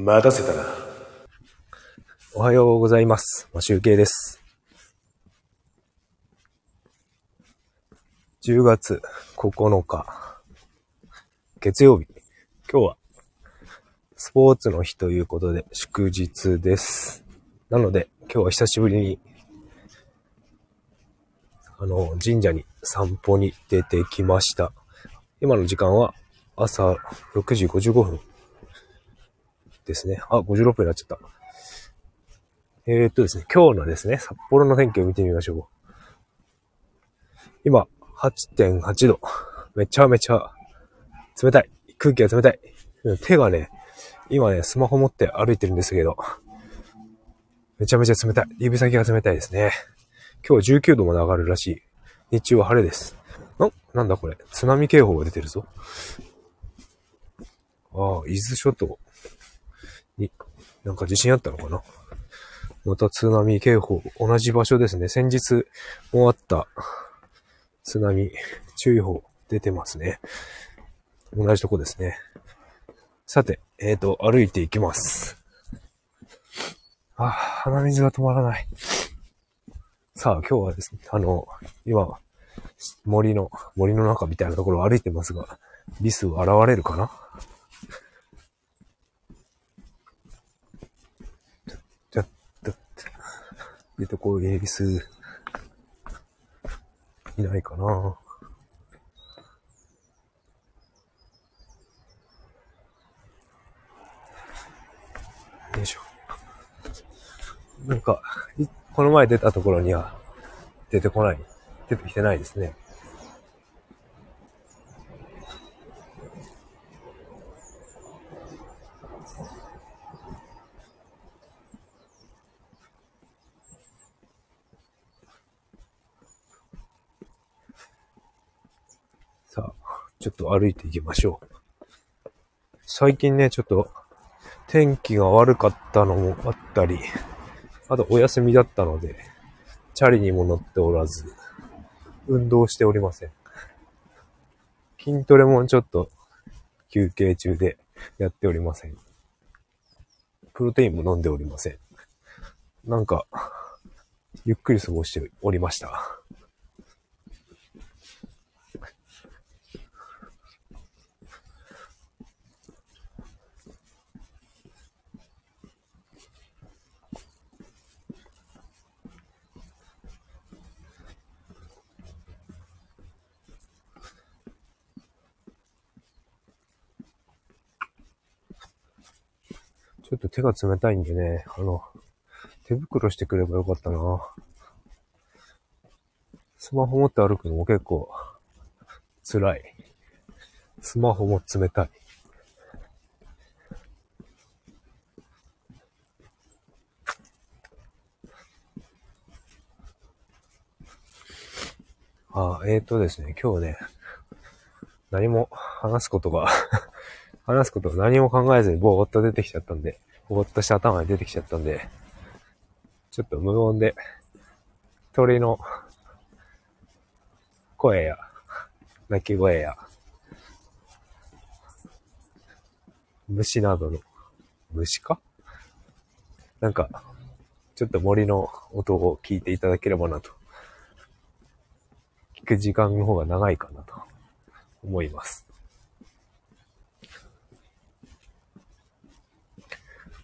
待たせたな。おはようございます。ま、集計です。10月9日、月曜日。今日は、スポーツの日ということで、祝日です。なので、今日は久しぶりに、あの、神社に散歩に出てきました。今の時間は朝6時55分ですね。あ、56分になっちゃった。えー、っとですね、今日のですね、札幌の天気を見てみましょう。今、8.8度。めちゃめちゃ冷たい。空気が冷たい。手がね、今ね、スマホ持って歩いてるんですけど、めちゃめちゃ冷たい。指先が冷たいですね。今日は19度まで上がるらしい。日中は晴れです。ん？なんだこれ。津波警報が出てるぞ。ああ、伊豆諸島、なんか地震あったのかな？また津波警報、同じ場所ですね。先日もあった津波注意報出てますね。同じとこですね。さて、えっ、ー、と、歩いていきます。あ、鼻水が止まらない。さあ、今日はですね、あの、今、森の、森の中みたいなところを歩いてますが、リス現れるかなちょっと、出てこい、リス。いないかなよいしょ。なんか、この前出たところには出てこない。出てきてないですね。さあ、ちょっと歩いていきましょう。最近ね、ちょっと天気が悪かったのもあったり、あとお休みだったので、チャリにも乗っておらず、運動しておりません。筋トレもちょっと休憩中でやっておりません。プロテインも飲んでおりません。なんか、ゆっくり過ごしておりました。ちょっと手が冷たいんでね、あの、手袋してくればよかったな。スマホ持って歩くのも結構辛い。スマホも冷たい。あ、えーとですね、今日ね、何も話すことが話すことを何も考えずにぼーっと出てきちゃったんで、ぼーっとした頭に出てきちゃったんで、ちょっと無音で、鳥の声や、鳴き声や、虫などの、虫か？なんか、ちょっと森の音を聞いていただければなと。聞く時間の方が長いかなと思います。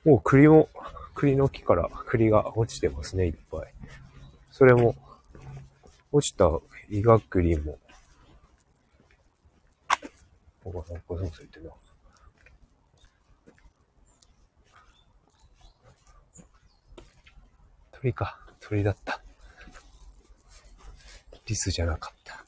もう栗も、栗の木から栗が落ちてますね、いっぱい。それも、落ちたイガ栗も、お母さん、お母さんついてな。鳥か、鳥だった。リスじゃなかった。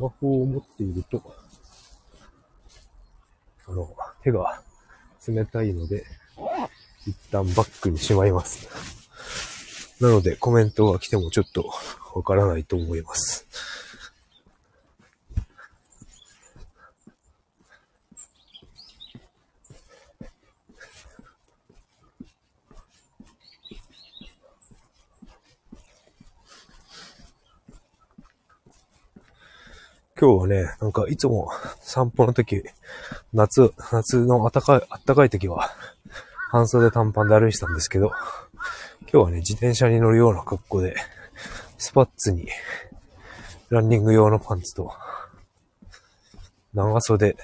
バコを持っていると、あの、手が冷たいので、一旦バックにしまいます。なのでコメントが来てもちょっとわからないと思います。今日はね、なんかいつも散歩の時、夏、夏の暖かい、暖かい時は、半袖短パンで歩いてたんですけど、今日はね、自転車に乗るような格好で、スパッツに、ランニング用のパンツと、長袖、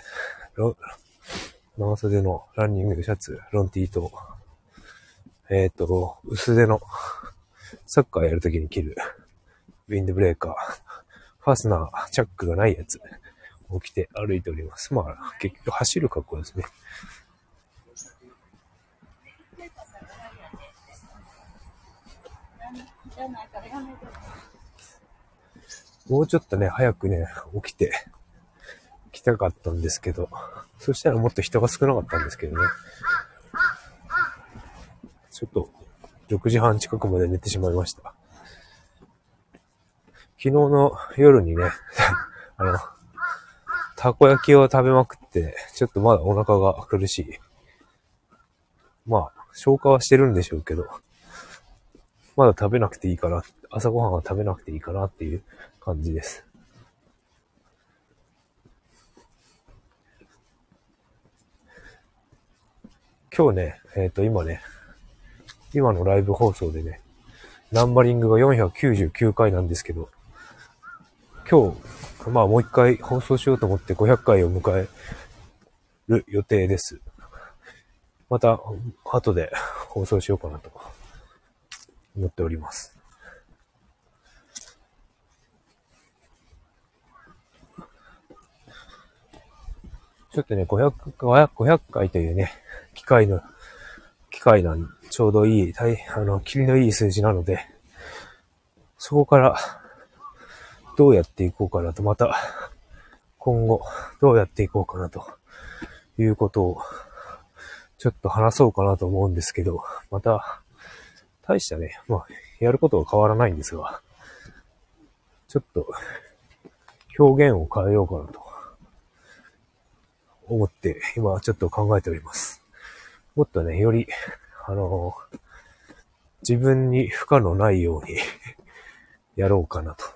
長袖のランニングシャツ、ロンティーと、えっ、ー、と、薄手の、サッカーやるときに着る、ウィンドブレーカー、ファスナー、チャックがないやつを着て歩いております。まあ、結局走る格好ですね。もうちょっとね、早くね、起きて、来たかったんですけど、そしたらもっと人が少なかったんですけどね。ちょっと、6時半近くまで寝てしまいました。昨日の夜にね、あの、たこ焼きを食べまくって、ちょっとまだお腹が苦しい。まあ、消化はしてるんでしょうけど、まだ食べなくていいかな、朝ごはんは食べなくていいかなっていう感じです。今日ね、えっ、ー、と、今ね、今のライブ放送でね、ナンバリングが499回なんですけど、今日、まあもう一回放送しようと思って500回を迎える予定です。また、後で放送しようかなと思っております。ちょっとね、500、500回というね、機械の、機械なんちょうどいい、大、あの、切りのいい数字なので、そこからどうやっていこうかなと、また、今後、どうやっていこうかなということを、ちょっと話そうかなと思うんですけど、また、大したね、まあ、やることは変わらないんですが、ちょっと、表現を変えようかなと、思って、今ちょっと考えております。もっとね、より、あの、自分に負荷のないようにやろうかなと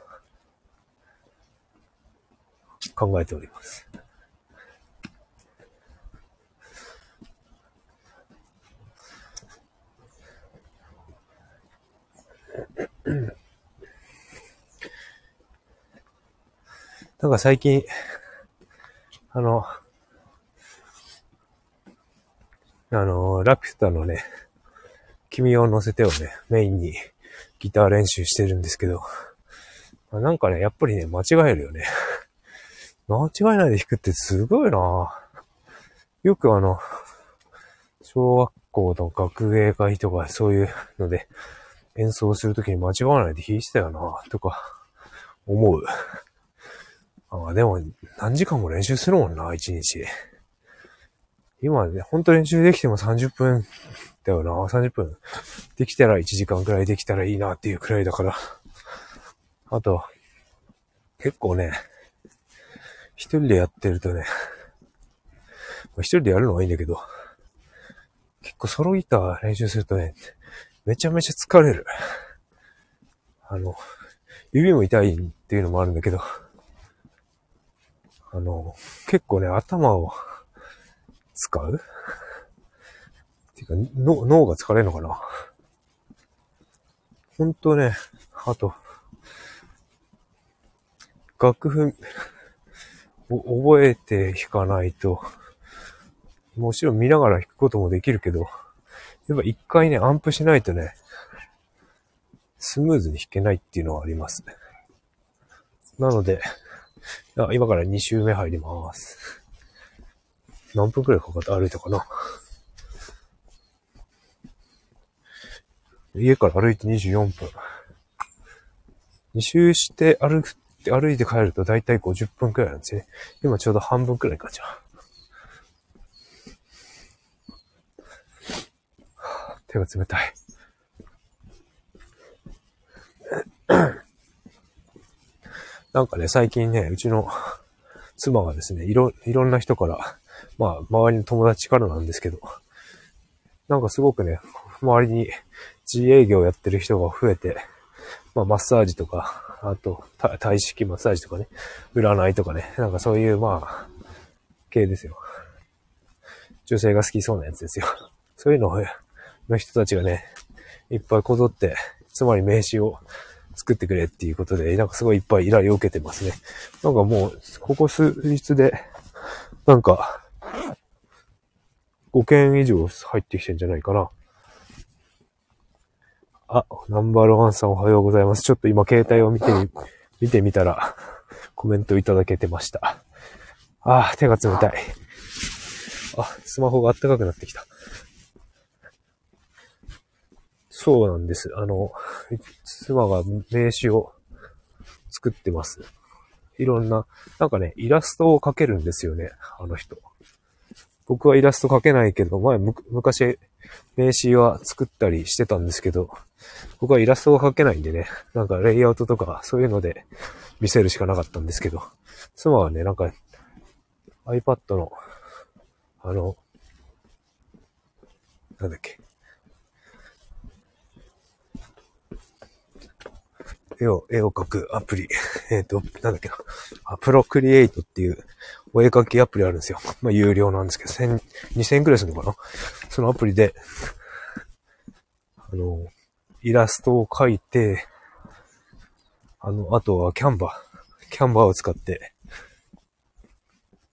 考えております。なんか最近、あの、あの、ラピュタのね、君を乗せてをね、メインにギター練習してるんですけど、なんかね、やっぱりね、間違えるよね。間違えないで弾くってすごいなよくあの、小学校の学芸会とかそういうので演奏するときに間違わないで弾いてたよなとか思う。あでも何時間も練習するもんな、一日。今ね、ほんと練習できても30分だよな、30分。できたら1時間くらいできたらいいなっていうくらいだから。あと、結構ね、一人でやってるとね、一人でやるのはいいんだけど、結構ソロギター練習するとね、めちゃめちゃ疲れる。あの、指も痛いっていうのもあるんだけど、あの、結構ね、頭を使う？っていうか、脳が疲れるのかな？ほんとね、あと、楽譜、覚えて弾かないと、もちろん見ながら弾くこともできるけど、やっぱ一回ね、アンプしないとね、スムーズに弾けないっていうのはあります。なので、今から2周目入ります。何分くらいかかって歩いたかな家から歩いて24分。2周して歩って歩いて帰るとだいたい50分くらいなんですね。今ちょうど半分くらいか、じゃあ。手が冷たい。なんかね、最近ね、うちの妻がですね、いろ、いろんな人から、まあ、周りの友達からなんですけど、なんかすごくね、周りに自営業やってる人が増えて、まあ、マッサージとか、あと、体式マッサージとかね、占いとかね、なんかそういう、まあ、系ですよ。女性が好きそうなやつですよ。そういうのをの人たちがね、いっぱいこぞって、つまり名刺を作ってくれっていうことで、なんかすごいいっぱい依頼を受けてますね。なんかもう、ここ数日で、なんか、5件以上入ってきてんじゃないかな。あ、ナンバーワンさんおはようございます。ちょっと今携帯を見てみ、見てみたら、コメントいただけてました。あ手が冷たい。あ、スマホが暖かくなってきた。そうなんです。あの、妻が名刺を作ってます。いろんな、なんかね、イラストを描けるんですよね、あの人。僕はイラスト描けないけど、前、昔、名刺は作ったりしてたんですけど、僕はイラストを描けないんでね、なんかレイアウトとかそういうので見せるしかなかったんですけど、妻はね、なんか iPad の、あの、なんだっけ、絵を、絵を描くアプリ。えっ、ー、と、なんだっけな。あ、プロクリエイトっていうお絵描きアプリあるんですよ。まあ、有料なんですけど、千、二千円くらいするのかなそのアプリで、あの、イラストを描いて、あの、あとはキャンバー。キャンバーを使って、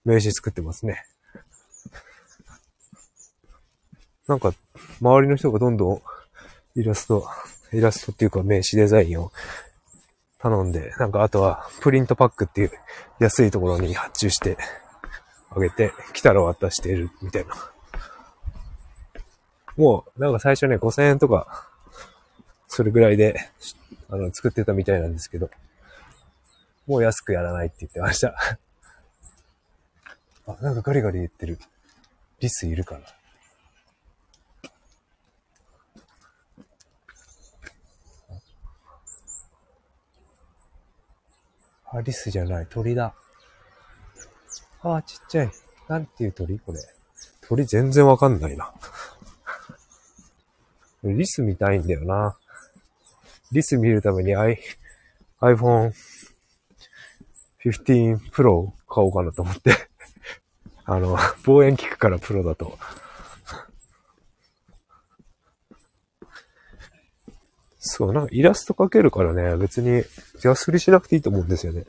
名刺作ってますね。なんか、周りの人がどんどんイラスト、イラストっていうか名刺デザインを頼んで、なんかあとはプリントパックっていう安いところに発注してあげて、来たら渡しているみたいな。もう、なんか最初ね、5000円とか、それぐらいで、あの、作ってたみたいなんですけど、もう安くやらないって言ってました。あ、なんかガリガリ言ってる。リスいるかな？あ、リスじゃない。鳥だ。あ、ちっちゃい。なんていう鳥？これ。鳥全然わかんないな。リス見たいんだよな。リス見るために i、iPhone 15 Pro 買おうかなと思って あの、望遠効くからプロだと。そう、なんかイラスト描けるからね、別に安売りしなくていいと思うんですよね。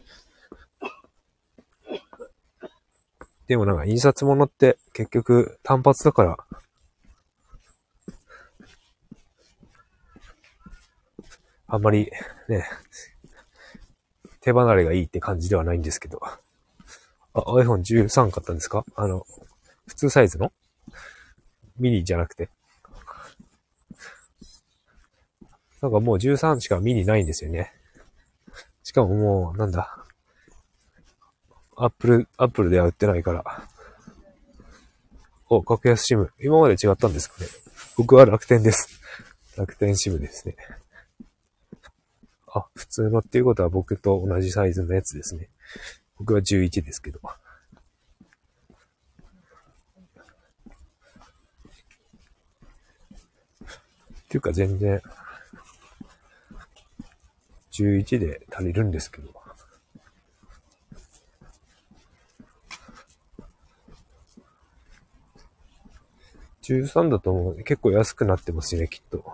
でもなんか印刷物って結局単発だから、あんまりね、手離れがいいって感じではないんですけど。あ、iPhone13 買ったんですか？あの、普通サイズの？ミニじゃなくて。なんかもう13しかミニないんですよね。しかももう、なんだ。アップル、アップルでは売ってないから。お、格安シム。今まで違ったんですかね。僕は楽天です。楽天シムですね。あ、普通のっていうことは僕と同じサイズのやつですね。僕は11ですけど。っていうか全然、11で足りるんですけど。13だともう結構安くなってますね、きっと。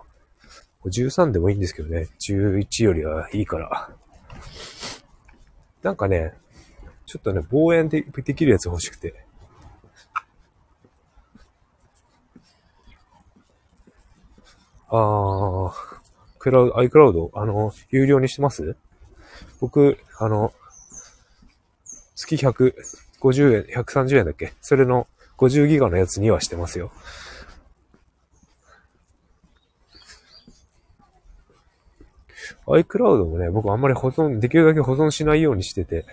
13でもいいんですけどね。11よりはいいから。なんかね、ちょっとね、望遠でできるやつ欲しくて。あー、クラウド、iCloud、あの、有料にしてます？僕、あの、月150円、130円だっけ？それの50ギガのやつにはしてますよ。iCloud もね、僕あんまり保存、できるだけ保存しないようにしてて、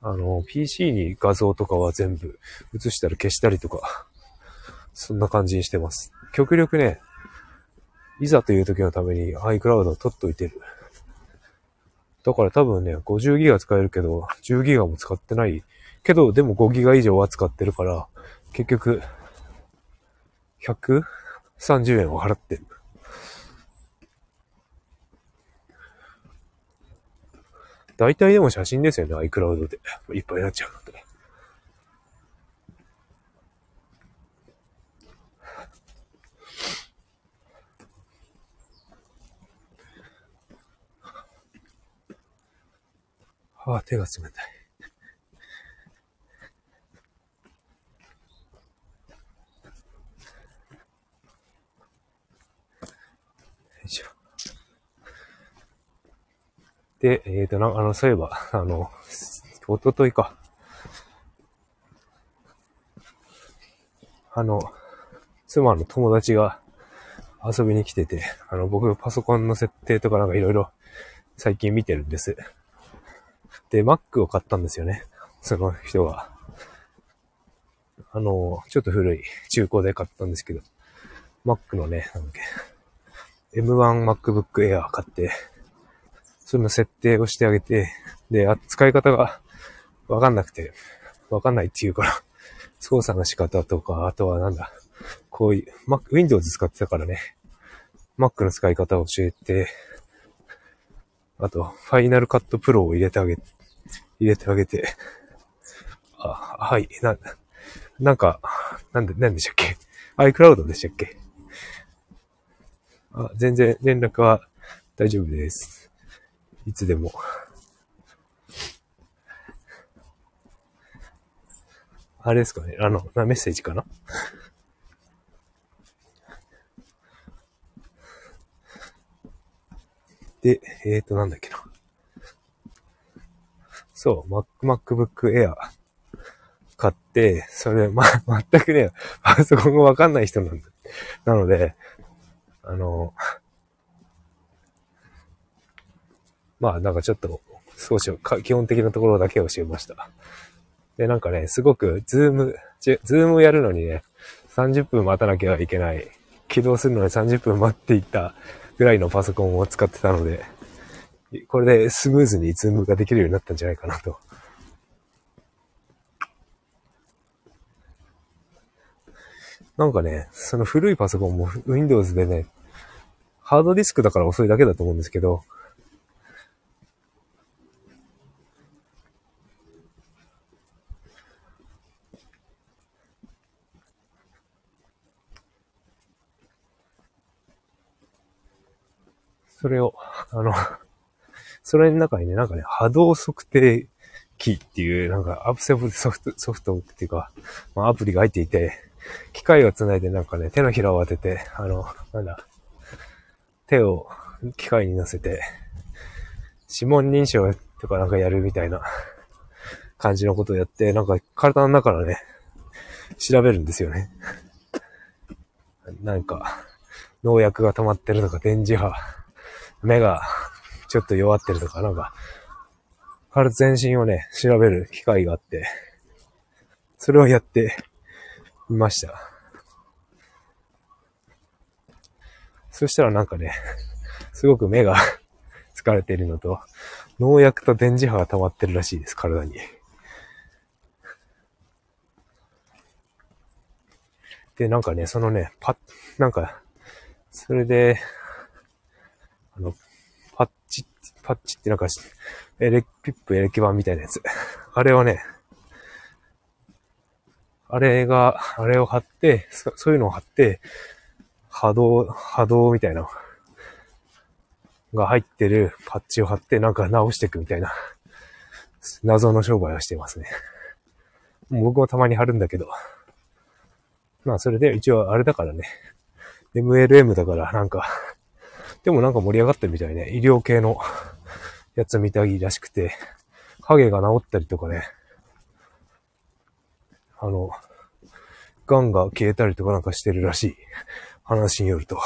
あの、PC に画像とかは全部映したり消したりとか、そんな感じにしてます。極力ね、いざという時のために iCloud を取っといてる。だから多分ね、50ギガ使えるけど、10ギガも使ってないけど、でも5ギガ以上は使ってるから、結局、130円を払ってる。大体でも写真ですよね、iCloud で。いっぱいになっちゃうので。ああ、手が冷たい。で、えっ、ー、と、な、あの、そういえば、あの、おとといか。あの、妻の友達が遊びに来てて、あの、僕パソコンの設定とかなんかいろいろ最近見てるんです。で、Mac を買ったんですよね。その人が。あの、ちょっと古い中古で買ったんですけど、Mac のね、なんだっけ、M1 MacBook Air 買って、その設定をしてあげて、で、使い方がわかんなくて、わかんないっていうから、操作の仕方とか、あとはなんだ、こういう、Mac、Windows 使ってたからね、Mac の使い方を教えて、あと、ファイナルカットプロを入れてあげ、入れてあげて、あ、はい、な、なんか、なんで、なんでしたっけ ?iCloud でしたっけ？あ、全然連絡は大丈夫です。いつでも。あれですかね？あの、メッセージかな？で、えっ、ー、と、なんだっけな？そう、Mac、MacBook Air 買って、それ、ま、全くね、パソコンがわかんない人なんだ。なので、あの、まあなんかちょっと少し基本的なところだけ教えました。で、なんかね、すごく Zoom、Zoomやるのにね、30分待たなきゃいけない。起動するのに30分待っていったぐらいのパソコンを使ってたので、これでスムーズにズームができるようになったんじゃないかなと。なんかね、その古いパソコンも Windows でね、ハードディスクだから遅いだけだと思うんですけど、それを、あの、それの中にね、なんかね、波動測定機っていう、なんかアップセブソフト、ソフトっていうか、まあ、アプリが入っていて、機械を繋いでなんかね、手のひらを当てて、あの、なんだ、手を機械に乗せて、指紋認証とかなんかやるみたいな感じのことをやって、なんか体の中のね、調べるんですよね。なんか、農薬が溜まってるとか、電磁波、目がちょっと弱ってるとか、なんか、体全身をね、調べる機会があって、それをやってみました。そしたらなんかね、すごく目が 疲れているのと、農薬と電磁波が溜まってるらしいです、体に。で、なんかね、そのね、パッ、なんか、それで、あの、パッチってなんか、エレピップエレキ板みたいなやつ。あれをね、あれが、あれを貼って、そそういうのを貼って、波動、波動みたいな、が入ってるパッチを貼ってなんか直していくみたいな、謎の商売をしてますね。僕もたまに貼るんだけど。まあそれで一応あれだからね。MLM だからなんか、でもなんか盛り上がってるみたいね。医療系の やつみたいらしくて、影が治ったりとかね、あの、癌が消えたりとかなんかしてるらしい。話によると。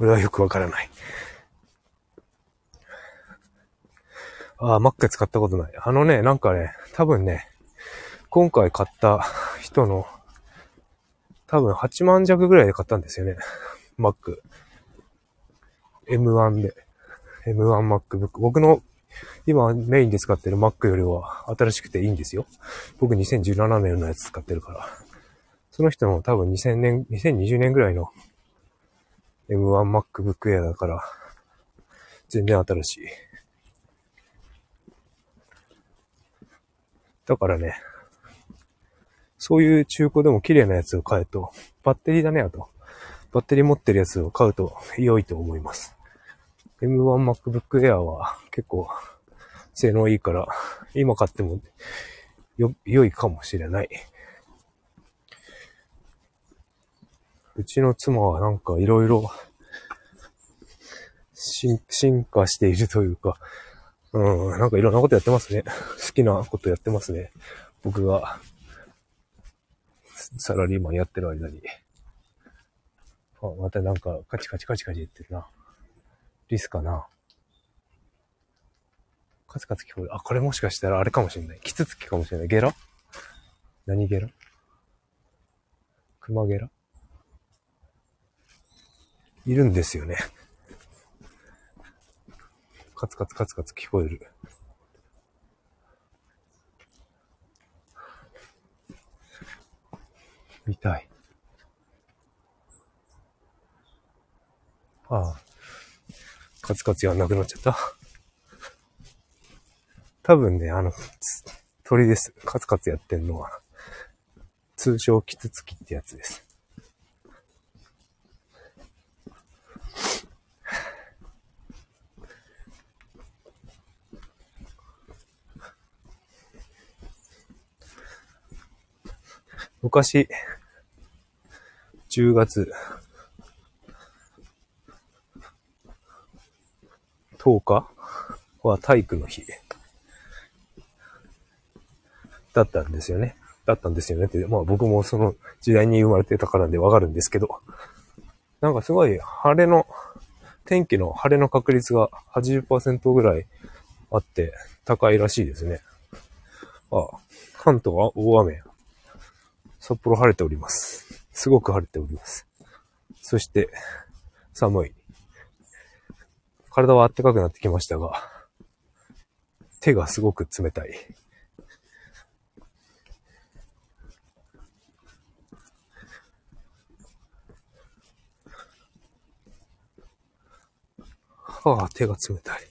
俺はよくわからない。ああ、Mac 使ったことない。あのね、なんかね、多分ね、今回買った人の、多分8万弱ぐらいで買ったんですよね。Mac。M1 で。M1MacBook。僕の今メインで使ってる Mac よりは新しくていいんですよ。僕2017年のやつ使ってるから。その人の多分2000年、2020年ぐらいの M1MacBook Air だから、全然新しい。だからね、そういう中古でも綺麗なやつを買うと、バッテリーだね、あと。バッテリー持ってるやつを買うと良いと思います。M1MacBook Air は結構性能いいから、今買ってもよ、良いかもしれない。うちの妻はなんかいろいろ進化しているというか、うん、なんかいろんなことやってますね。好きなことやってますね。僕が、サラリーマンやってる間に。あ、またなんかカチカチカチカチ言ってるな。リスかな。カツカツ聞こえる。あ、これもしかしたらあれかもしれない。キツツキかもしれない。ゲラ？何ゲラ？クマゲラ？いるんですよね。カツカツカツカツ聞こえる。見たい。ああ。カツカツやんなくなっちゃった。多分ね、あの、鳥です。カツカツやってんのは。通称キツツキってやつです。昔、10月10日？は体育の日だったんですよね。だったんですよねって、まあ僕もその時代に生まれてたからでわかるんですけど、なんかすごい晴れの、天気の晴れの確率が80%ぐらいあって高いらしいですね。あ、関東は大雨。札幌晴れております。すごく晴れております。そして、寒い。体は暖かくなってきましたが、手がすごく冷たい。はあ、手が冷たい。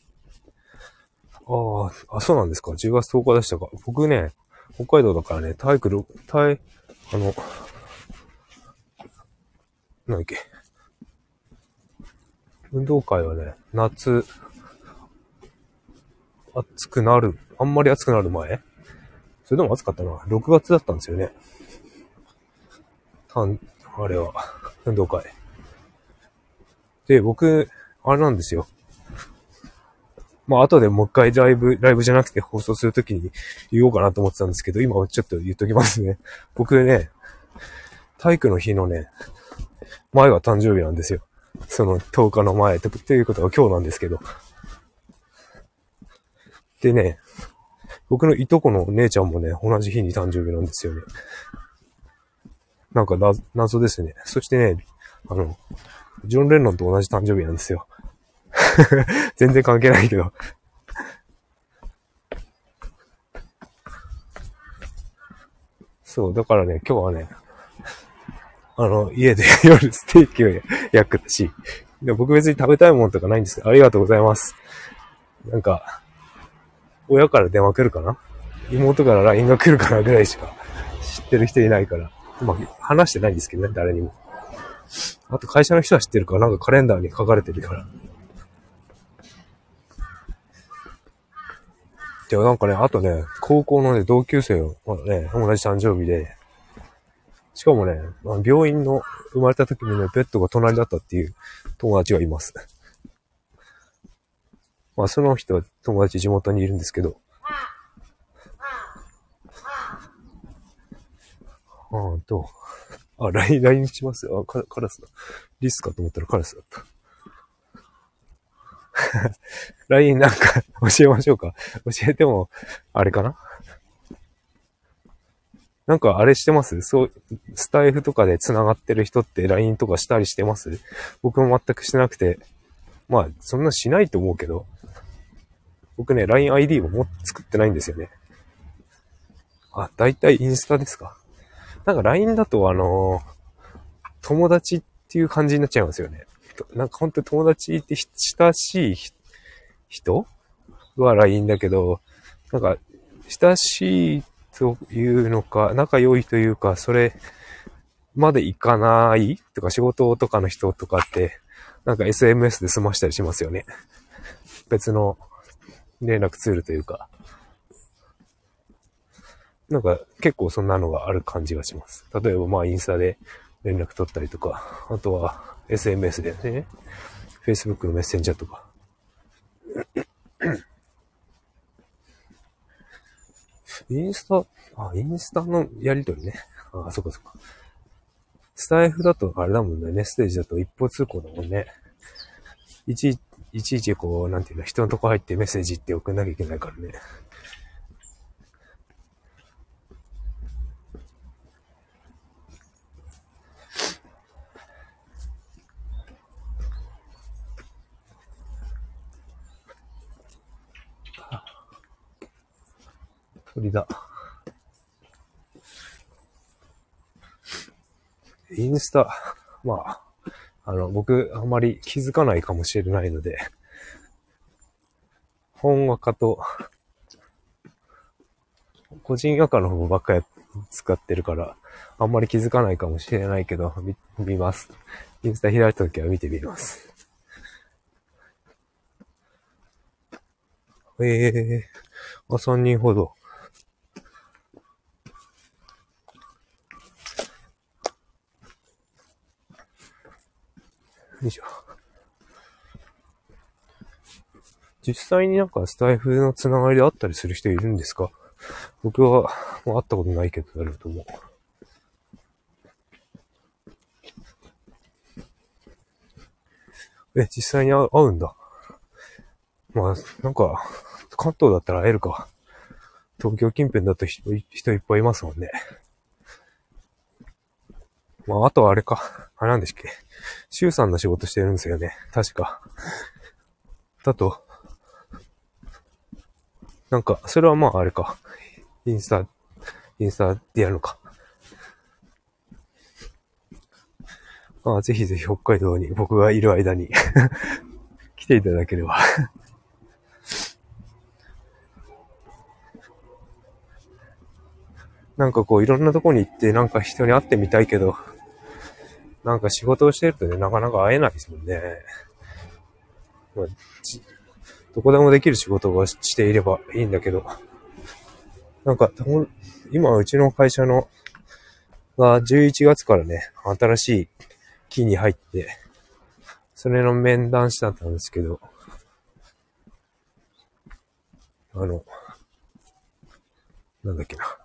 ああ、あ、そうなんですか。10月10日でしたか。僕ね、北海道だからね、体育、体、あの、なんだっけ。運動会はね、夏、暑くなる、あんまり暑くなる前？それでも暑かったな。6月だったんですよね。たん、あれは、運動会。で、僕、あれなんですよ。まあ、後でもう一回ライブ、ライブじゃなくて放送するときに言おうかなと思ってたんですけど、今はちょっと言っときますね。僕ね、体育の日のね、前が誕生日なんですよ。その10日の前と、っていうことは今日なんですけど。でね、僕のいとこの姉ちゃんもね、同じ日に誕生日なんですよね。なんかな、謎ですね。そしてね、あの、ジョン・レンノンと同じ誕生日なんですよ。全然関係ないけど。そう、だからね、今日はね、あの、家で 夜ステーキを焼くし、で僕別に食べたいもんとかないんですけど、ありがとうございます。なんか、親から電話来るかな？妹から LINE が来るかなぐらいしか知ってる人いないから。まあ、話してないんですけどね、誰にも。あと会社の人は知ってるから、なんかカレンダーに書かれてるから。でも、なんかね、あとね、高校のね、同級生はね、同じ誕生日で、しかもね、まあ、病院の生まれた時にね、ベッドが隣だったっていう友達がいます。まあ、その人は友達地元にいるんですけど。あーと、あ、LINE、LINE しますよあ、カラスだ。リスかと思ったらカラスだった。LINE なんか教えましょうか教えても、あれかな？なんかあれしてます？そう、スタイフとかで繋がってる人って LINE とかしたりしてます？僕も全くしてなくて。まあ、そんなしないと思うけど。僕ね、LINEID をも作ってないんですよね。あ、だいたいインスタですか？なんか LINE だとあのー、友達っていう感じになっちゃいますよね。なんか本当に友達って親しい人は LINE だけど、なんか親しいというのか、仲良いというか、それまでいかない？とか仕事とかの人とかって、なんか SMS で済ましたりしますよね。別の連絡ツールというか。なんか結構そんなのがある感じがします。例えばまあインスタで連絡取ったりとか、あとは SMS でね、Facebook のメッセンジャーとか。インスタ、あ、インスタのやりとりね。あ、あそっかそっか。スタイフだとあれだもんね、メッセージだと一方通行だもんね。いちいちいちいちこう、なんていうの、人のとこ入ってメッセージって送んなきゃいけないからね。鳥だ。インスタ、まあ、あの、僕、あんまり気づかないかもしれないので、本話家と、個人赤の方ばっかり使ってるから、あんまり気づかないかもしれないけど、見、見ます。インスタ開いた時は見てみます。ええー、あ、3人ほど。よいしょ。実際になんかスタイフのつながりであったりする人いるんですか？僕は、もう会ったことないけど、あると思う。え、実際に会うんだ。まあ、なんか、関東だったら会えるか。東京近辺だと人人いっぱいいますもんね。まあ、あとはあれか。あれなんでしたっけ。シュウさんの仕事してるんですよね。確か。だと、なんか、それはまああれか。インスタ、インスタでやるのか。まあ、ぜひぜひ北海道に僕がいる間に 来ていただければなんかこういろんなとこに行ってなんか人に会ってみたいけど、なんか仕事をしてるとね、なかなか会えないですもんね。まあ、どこでもできる仕事をしていればいいんだけど、なんか、今うちの会社の、が11月からね、新しい木に入って、それの面談したんですけど、あの、なんだっけな。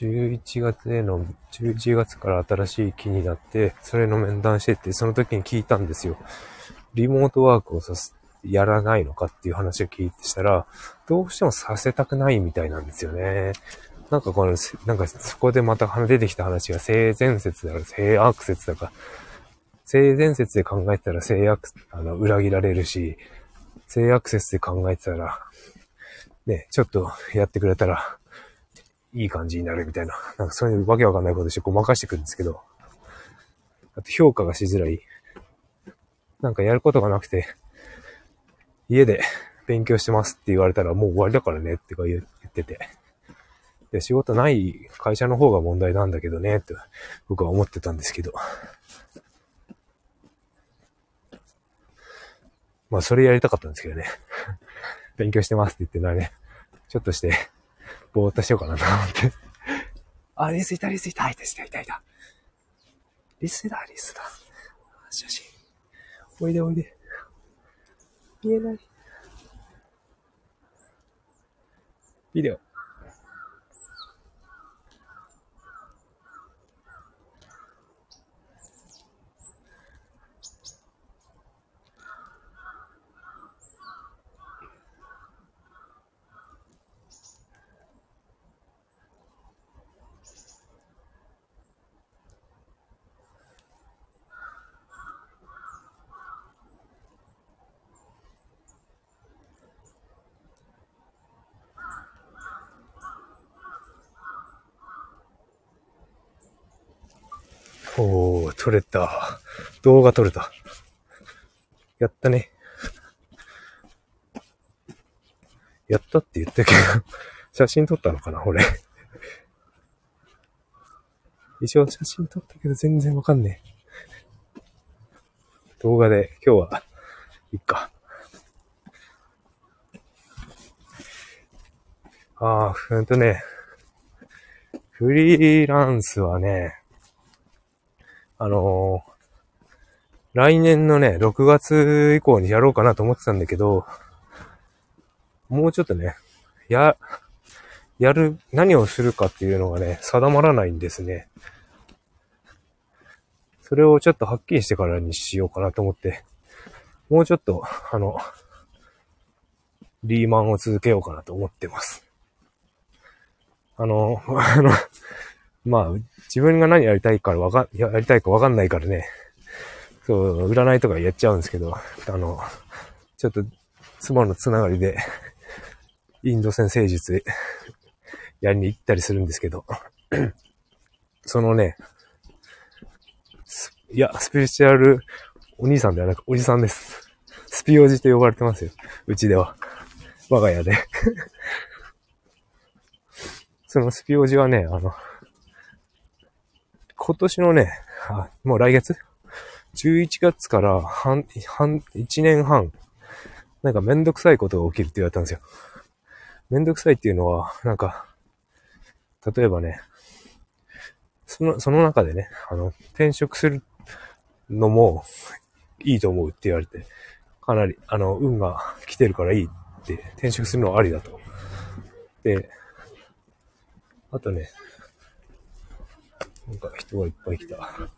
11月への、11月から新しい木になって、それの面談してって、その時に聞いたんですよ。リモートワークをさす、やらないのかっていう話を聞いてしたら、どうしてもさせたくないみたいなんですよね。なんかこの、なんかそこでまた出てきた話が性善説だか性悪説だか、性善説で考えてたら性悪、あの、裏切られるし、性悪説で考えてたら、ね、ちょっとやってくれたら、いい感じになるみたいな、なんかそういうわけわかんないことしてごまかしてくるんですけど、あと評価がしづらい。なんかやることがなくて、家で勉強してますって言われたらもう終わりだからねってか言ってて。で、仕事ない会社の方が問題なんだけどねって僕は思ってたんですけど。まあそれやりたかったんですけどね。勉強してますって言ってないね。ちょっとしてぼーっとしようかなと思ってあ、リスいた、リスいた、いた、いた、いた、いた。リスだ、リスだ。写真。おいでおいで。見えない。ビデオ。おー、撮れた。動画撮れた。やったね。やったって言ったけど、写真撮ったのかな俺。一応写真撮ったけど全然わかんねえ。動画で今日は、いっか。ああ、ほんとね、フリーランスはね、あのー来年のね、6月以降にやろうかなと思ってたんだけど、もうちょっとね、や、やる、何をするかっていうのがね、定まらないんですね。それをちょっとはっきりしてからにしようかなと思って、もうちょっと、あの、リーマンを続けようかなと思ってます。あの、あの、まあ、自分が何やりたいからわか、やりたいかわかんないからね、そう、占いとかやっちゃうんですけど、あの、ちょっと、妻のつながりで、インド先生術やりに行ったりするんですけど、そのね、いや、スピリチュアルお兄さんではなくおじさんです。スピオジと呼ばれてますよ。うちでは。我が家で。そのスピオジはね、あの、今年のね、もう来月 ?11 月から半、半、1年半、なんかめんどくさいことが起きるって言われたんですよ。めんどくさいっていうのは、なんか、例えばね、その、その中でね、あの、転職するのもいいと思うって言われて、かなり、あの、運が来てるからいいって、転職するのはありだと。で、あとね、なんか人がいっぱい来た。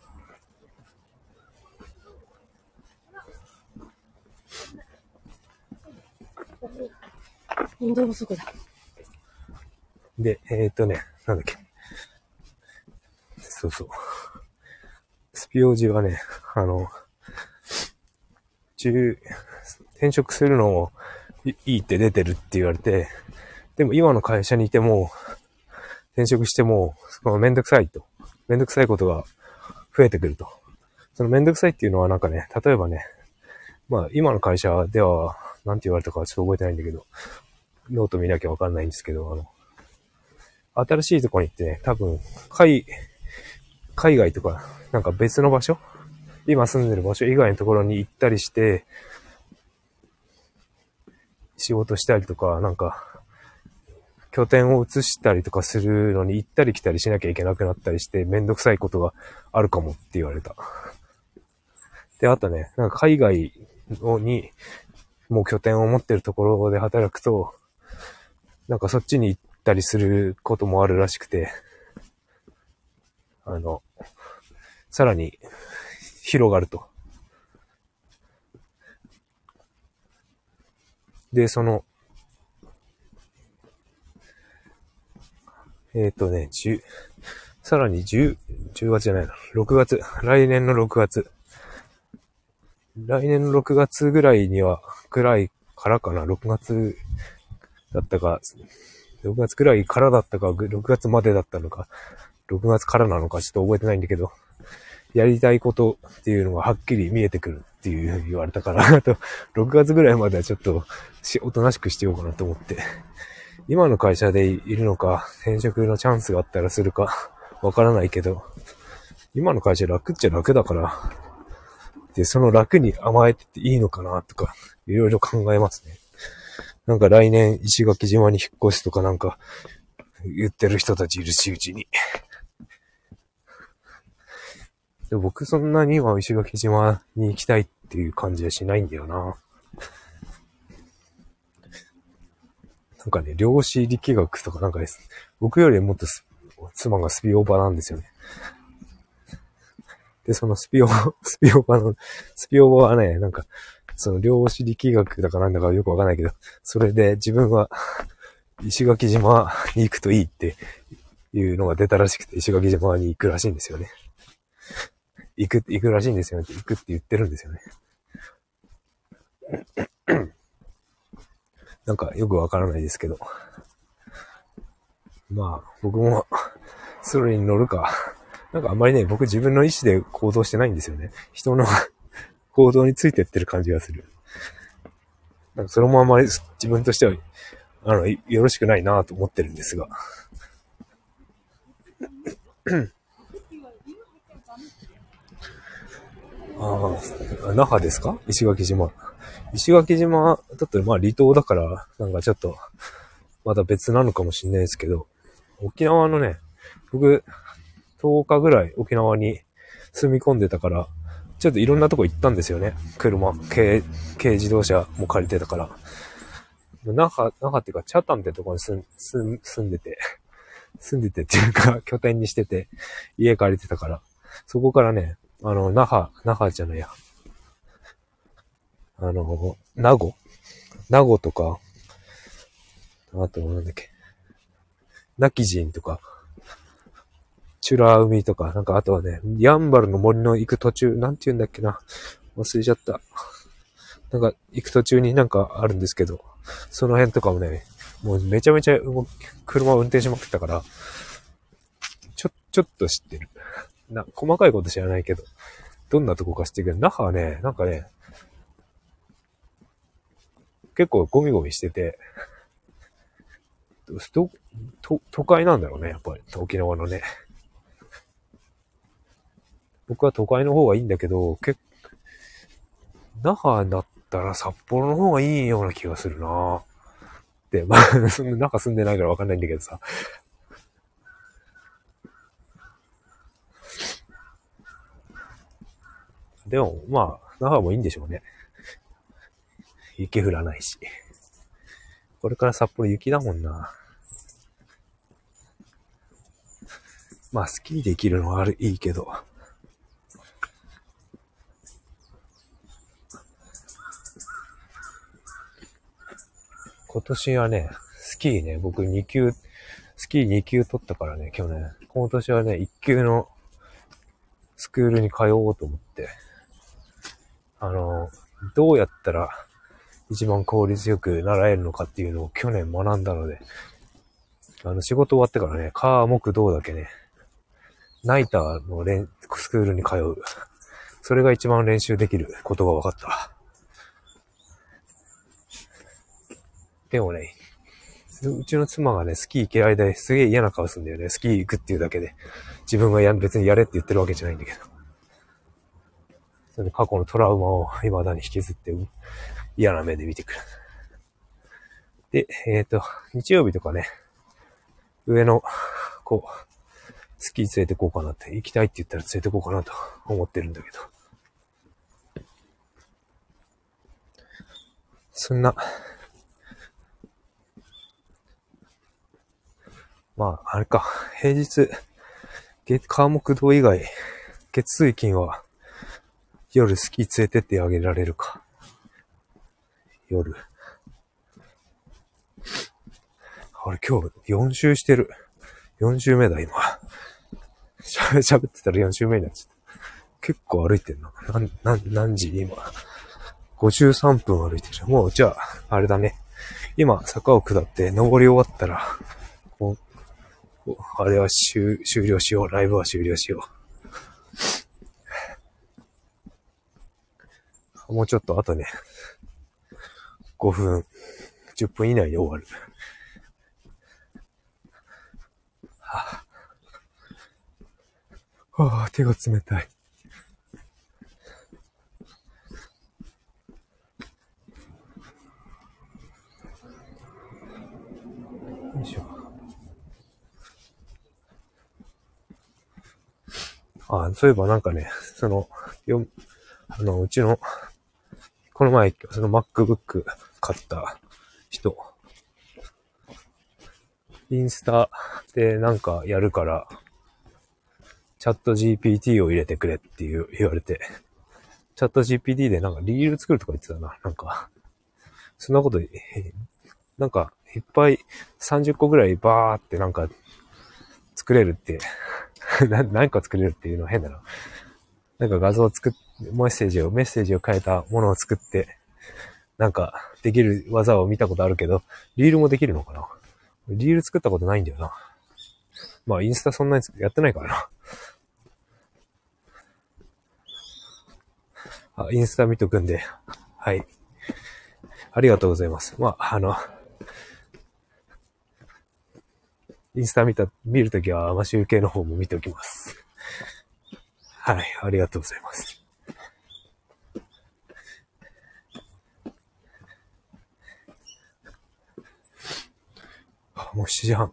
運動不足だ。で、えーっとね、なんだっけ。そうそう。スピオージはね、あの、中、転職するのもいいいって出てるって言われて、でも今の会社にいても、転職しても、そのめんどくさいと。めんどくさいことが増えてくると。そのめんどくさいっていうのはなんかね、例えばね、まあ今の会社では、なんて言われたかはちょっと覚えてないんだけど、ノート見なきゃわかんないんですけど、あの、新しいとこに行ってね、多分、海、海外とか、なんか別の場所今住んでる場所以外のところに行ったりして、仕事したりとか、なんか、拠点を移したりとかするのに行ったり来たりしなきゃいけなくなったりして、めんどくさいことがあるかもって言われた。で、あとね、なんか海外に、もう拠点を持ってるところで働くと、なんかそっちに行ったりすることもあるらしくて、あの、さらに広がると。で、その、えっ、とね、10、さらに10、10月じゃないな、6月、来年の6月。来年の6月ぐらいには、くらいからかな、6月だったか、6月くらいからだったか、6月までだったのか、6月からなのかちょっと覚えてないんだけど、やりたいことっていうのがはっきり見えてくるっていう言われたから、あと、6月ぐらいまではちょっと、おとなしくしてようかなと思って。今の会社でいるのか、転職のチャンスがあったらするか、わからないけど、今の会社楽っちゃ楽だから、で、その楽に甘えてていいのかなとか、いろいろ考えますね。なんか来年石垣島に引っ越すとかなんか言ってる人たちいるし、うちに。で僕そんなに今石垣島に行きたいっていう感じはしないんだよな。なんかね、量子力学とかなんかです。僕よりもっと妻がスピオーバーなんですよね。で、そのスピオ、スピオーバーの、スピオーバーはね、なんか、その量子力学だかなんだかよくわかんないけど、それで自分は石垣島に行くといいっていうのが出たらしくて、石垣島に行くらしいんですよね。行く、行くらしいんですよね。行くって言ってるんですよね。なんかよくわからないですけど。まあ、僕も、それに乗るか、なんかあんまりね、僕自分の意思で行動してないんですよね。人の 行動についてってる感じがする。なんかそれもあんまり自分としては、あの、よろしくないなと思ってるんですが。ああ、那覇ですか？石垣島。石垣島だとまあ離島だから、なんかちょっと、また別なのかもしんないですけど、沖縄のね、僕、10日ぐらい沖縄に住み込んでたから、ちょっといろんなとこ行ったんですよね。車、軽、軽自動車も借りてたから。那覇、那覇っていうか、チャタンってとこに住住住んでて、住んでてっていうか、拠点にしてて、家借りてたから、そこからね、あの、那覇、那覇じゃないや。あの、名護？名護とか、あと、なんだっけ？泣き人とか、チュラ海とか、なんかあとはね、ヤンバルの森の行く途中、なんて言うんだっけな？忘れちゃった。なんか行く途中になんかあるんですけど、その辺とかもね、もうめちゃめちゃ車を運転しまくったから、ちょ、ちょっと知ってる。な、細かいこと知らないけど、どんなとこか知ってるけど、那覇はね、なんかね、結構ゴミゴミしてて、都、都、都会なんだろうね、やっぱり。沖縄のね。僕は都会の方がいいんだけど、結那覇だったら札幌の方がいいような気がするなで、まあ、そんな中住んでないからわかんないんだけどさ。でも、まあ、那覇もいいんでしょうね。雪降らないし。これから札幌雪だもんな。まあ、スキーできるのはある、いいけど。今年はね、スキーね、僕2級、スキー2級取ったからね、去年。今年はね、1級のスクールに通おうと思って、あの、どうやったら一番効率よく習えるのかっていうのを去年学んだので、あの、仕事終わってからね、科目道だけね、ナイターの練、スクールに通う。それが一番練習できることが分かった。でもね、うちの妻がね、スキー行ける間すげえ嫌な顔するんだよね。スキー行くっていうだけで。自分がや別にやれって言ってるわけじゃないんだけど。それで過去のトラウマを未だに引きずって嫌な目で見てくる。で、えっ、ー、と、日曜日とかね、上の、こう、スキー連れてこうかなって、行きたいって言ったら連れてこうかなと思ってるんだけど。そんな、まあ、あれか、平日、月、科目堂以外、月水金は、夜スキー連れてってあげられるか。夜。あれ、今日4周してる。4周目だ、今。喋ってたら4周目になっちゃった。結構歩いてんな。な、な、何時今。53分歩いてる。もう、じゃあ、あれだね。今、坂を下って登り終わったら、こうあれは終終了しよう。ライブは終了しよう。もうちょっと後ね、5分、10分以内で終わる。はあ、はあ、手が冷たい。よいしょ。あ、そういえばなんかね、その、よ、あの、うちの、この前、その MacBook 買った人、インスタでなんかやるから、チャット GPT を入れてくれっていう言われて、チャット GPT でなんかリール作るとか言ってたな。なんか、そんなこと、なんか、いっぱい30個ぐらいバーってなんか作れるって な何個作れるっていうのは変だな。なんか画像を作っ、メッセージを、メッセージを変えたものを作って、なんか、できる技を見たことあるけど、リールもできるのかな？リール作ったことないんだよな。まあ、インスタそんなにやってないからな。あ、インスタ見とくんで。はい。ありがとうございます。まあ、あの、インスタ見た、見るときは、アマシュ系の方も見ておきます。はい、ありがとうございます。もう7時半。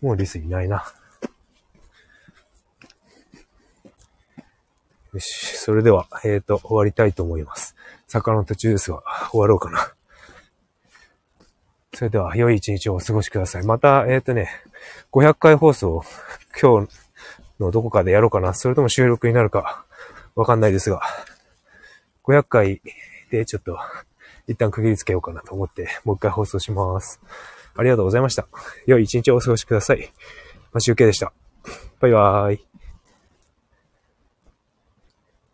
もうリスいないな。よし。それでは、えっ、ー、と、終わりたいと思います。坂の途中ですが、終わろうかな。それでは、良い一日をお過ごしください。また、えっ、ー、とね、500回放送、今日のどこかでやろうかな。それとも収録になるか、わかんないですが、500回でちょっと、一旦区切りつけようかなと思って、もう一回放送します。ありがとうございました。良い一日をお過ごしください。マシュウケでした。バイバーイ。